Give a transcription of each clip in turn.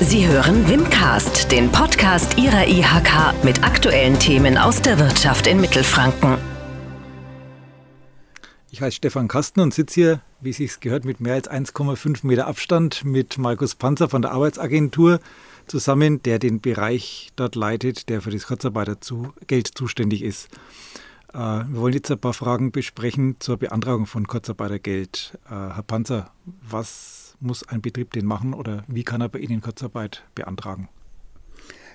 Sie hören Wimcast, den Podcast Ihrer IHK mit aktuellen Themen aus der Wirtschaft in Mittelfranken. Ich heiße Stefan Kasten und sitze hier, wie es sich gehört, mit mehr als 1,5 Meter Abstand mit Markus Panzer von der Arbeitsagentur zusammen, der den Bereich dort leitet, der für das Kurzarbeitergeld zuständig ist. Äh, wir wollen jetzt ein paar Fragen besprechen zur Beantragung von Kurzarbeitergeld. Äh, Herr Panzer, was muss ein Betrieb denn machen oder wie kann er bei Ihnen Kurzarbeit beantragen?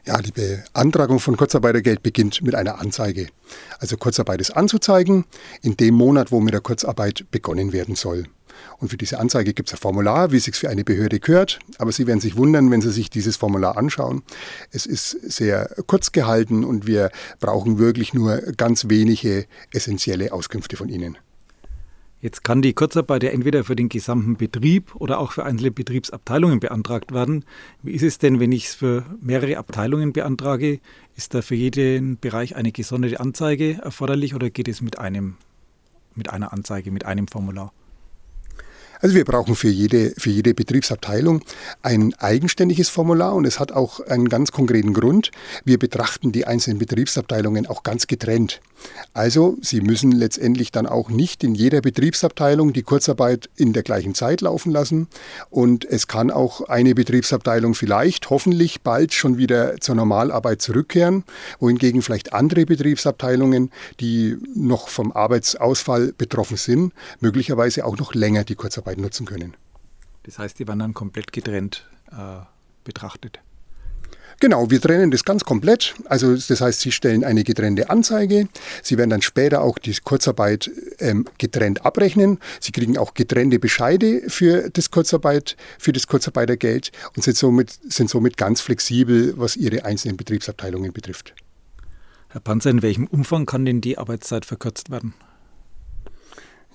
Ja, die Beantragung von Kurzarbeitergeld beginnt mit einer Anzeige. Also Kurzarbeit ist anzuzeigen in dem Monat, wo mit der Kurzarbeit begonnen werden soll. Und für diese Anzeige gibt es ein Formular, wie es sich für eine Behörde gehört. Aber Sie werden sich wundern, wenn Sie sich dieses Formular anschauen. Es ist sehr kurz gehalten und wir brauchen wirklich nur ganz wenige essentielle Auskünfte von Ihnen. Jetzt kann die Kurzarbeit ja entweder für den gesamten Betrieb oder auch für einzelne Betriebsabteilungen beantragt werden. Wie ist es denn, wenn ich es für mehrere Abteilungen beantrage? Ist da für jeden Bereich eine gesonderte Anzeige erforderlich oder geht es mit einem, mit einer Anzeige, mit einem Formular? Also wir brauchen für jede, für jede Betriebsabteilung ein eigenständiges Formular und es hat auch einen ganz konkreten Grund. Wir betrachten die einzelnen Betriebsabteilungen auch ganz getrennt. Also Sie müssen letztendlich dann auch nicht in jeder Betriebsabteilung die Kurzarbeit in der gleichen Zeit laufen lassen und es kann auch eine Betriebsabteilung vielleicht hoffentlich bald schon wieder zur Normalarbeit zurückkehren, wohingegen vielleicht andere Betriebsabteilungen, die noch vom Arbeitsausfall betroffen sind, möglicherweise auch noch länger die Kurzarbeit Arbeit nutzen können. Das heißt, die werden dann komplett getrennt äh, betrachtet. Genau, wir trennen das ganz komplett. Also das heißt, Sie stellen eine getrennte Anzeige. Sie werden dann später auch die Kurzarbeit ähm, getrennt abrechnen. Sie kriegen auch getrennte Bescheide für das Kurzarbeit, für das Kurzarbeitergeld und sind somit, sind somit ganz flexibel, was Ihre einzelnen Betriebsabteilungen betrifft. Herr Panzer, in welchem Umfang kann denn die Arbeitszeit verkürzt werden?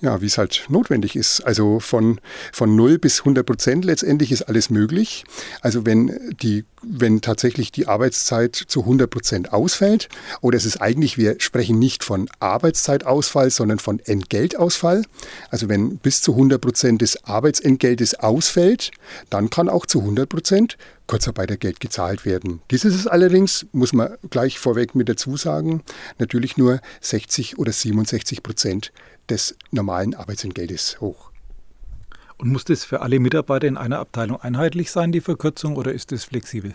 Ja, wie es halt notwendig ist. Also von, von 0 bis 100 Prozent letztendlich ist alles möglich. Also wenn, die, wenn tatsächlich die Arbeitszeit zu 100 Prozent ausfällt, oder es ist eigentlich, wir sprechen nicht von Arbeitszeitausfall, sondern von Entgeltausfall. Also wenn bis zu 100 Prozent des Arbeitsentgeltes ausfällt, dann kann auch zu 100 Prozent Kurzarbeitergeld gezahlt werden. Dieses ist allerdings, muss man gleich vorweg mit dazu sagen, natürlich nur 60 oder 67 Prozent des normalen Arbeitsentgeltes hoch. Und muss das für alle Mitarbeiter in einer Abteilung einheitlich sein, die Verkürzung, oder ist das flexibel?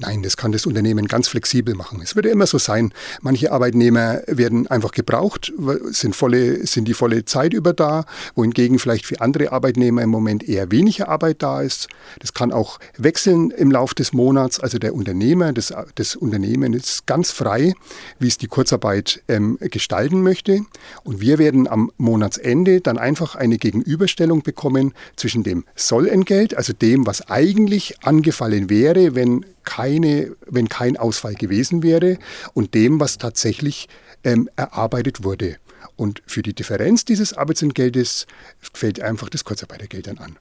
Nein, das kann das Unternehmen ganz flexibel machen. Es würde immer so sein, manche Arbeitnehmer werden einfach gebraucht, sind, volle, sind die volle Zeit über da, wohingegen vielleicht für andere Arbeitnehmer im Moment eher weniger Arbeit da ist. Das kann auch wechseln im Laufe des Monats. Also der Unternehmer, das, das Unternehmen ist ganz frei, wie es die Kurzarbeit ähm, gestalten möchte. Und wir werden am Monatsende dann einfach eine Gegenüberstellung bekommen zwischen dem Sollentgelt, also dem, was eigentlich angefallen wäre, wenn keine, wenn kein Ausfall gewesen wäre und dem, was tatsächlich ähm, erarbeitet wurde. Und für die Differenz dieses Arbeitsentgeltes fällt einfach das Kurzarbeitergeld dann an.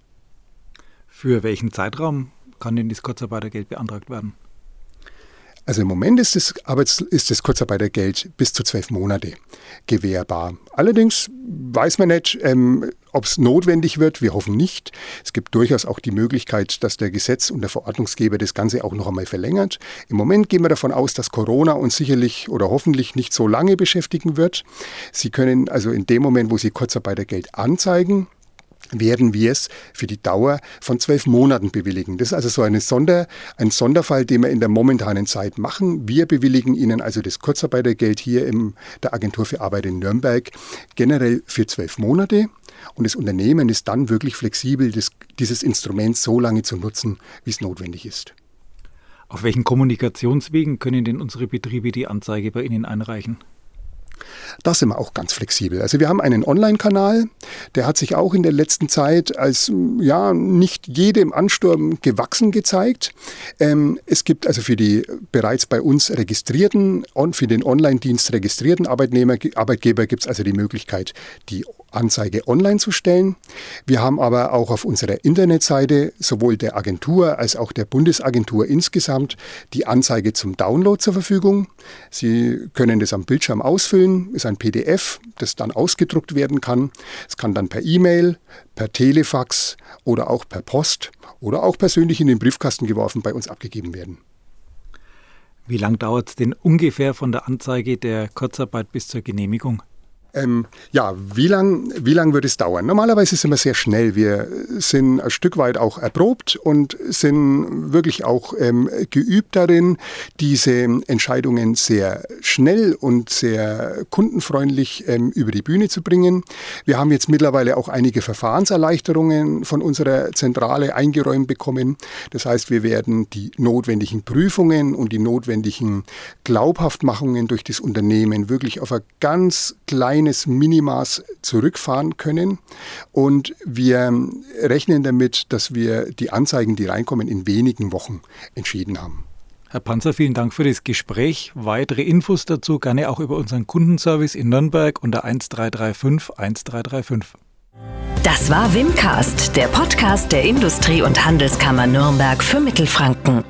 Für welchen Zeitraum kann denn das Kurzarbeitergeld beantragt werden? Also im Moment ist das, Arbeits ist das Kurzarbeitergeld bis zu zwölf Monate gewährbar. Allerdings weiß man nicht, ähm, ob es notwendig wird. Wir hoffen nicht. Es gibt durchaus auch die Möglichkeit, dass der Gesetz und der Verordnungsgeber das Ganze auch noch einmal verlängert. Im Moment gehen wir davon aus, dass Corona uns sicherlich oder hoffentlich nicht so lange beschäftigen wird. Sie können also in dem Moment, wo Sie Kurzarbeitergeld anzeigen, werden wir es für die Dauer von zwölf Monaten bewilligen. Das ist also so eine Sonder, ein Sonderfall, den wir in der momentanen Zeit machen. Wir bewilligen Ihnen also das Kurzarbeitergeld hier in der Agentur für Arbeit in Nürnberg generell für zwölf Monate. Und das Unternehmen ist dann wirklich flexibel, das, dieses Instrument so lange zu nutzen, wie es notwendig ist. Auf welchen Kommunikationswegen können denn unsere Betriebe die Anzeige bei Ihnen einreichen? Da sind wir auch ganz flexibel. Also wir haben einen Online-Kanal, der hat sich auch in der letzten Zeit als ja nicht jedem Ansturm gewachsen gezeigt. Ähm, es gibt also für die bereits bei uns registrierten und für den Online-Dienst registrierten Arbeitnehmer, Arbeitgeber gibt es also die Möglichkeit, die Anzeige online zu stellen. Wir haben aber auch auf unserer Internetseite sowohl der Agentur als auch der Bundesagentur insgesamt die Anzeige zum Download zur Verfügung. Sie können das am Bildschirm ausfüllen, ist ein PDF, das dann ausgedruckt werden kann. Es kann dann per E-Mail, per Telefax oder auch per Post oder auch persönlich in den Briefkasten geworfen bei uns abgegeben werden. Wie lange dauert es denn ungefähr von der Anzeige der Kurzarbeit bis zur Genehmigung? Ähm, ja, wie lang, wie lang wird es dauern? Normalerweise sind wir sehr schnell. Wir sind ein Stück weit auch erprobt und sind wirklich auch ähm, geübt darin, diese Entscheidungen sehr schnell und sehr kundenfreundlich ähm, über die Bühne zu bringen. Wir haben jetzt mittlerweile auch einige Verfahrenserleichterungen von unserer Zentrale eingeräumt bekommen. Das heißt, wir werden die notwendigen Prüfungen und die notwendigen Glaubhaftmachungen durch das Unternehmen wirklich auf ein ganz kleines kleines Minimaß zurückfahren können. Und wir rechnen damit, dass wir die Anzeigen, die reinkommen, in wenigen Wochen entschieden haben. Herr Panzer, vielen Dank für das Gespräch. Weitere Infos dazu gerne auch über unseren Kundenservice in Nürnberg unter 1335 1335. Das war Wimcast, der Podcast der Industrie- und Handelskammer Nürnberg für Mittelfranken.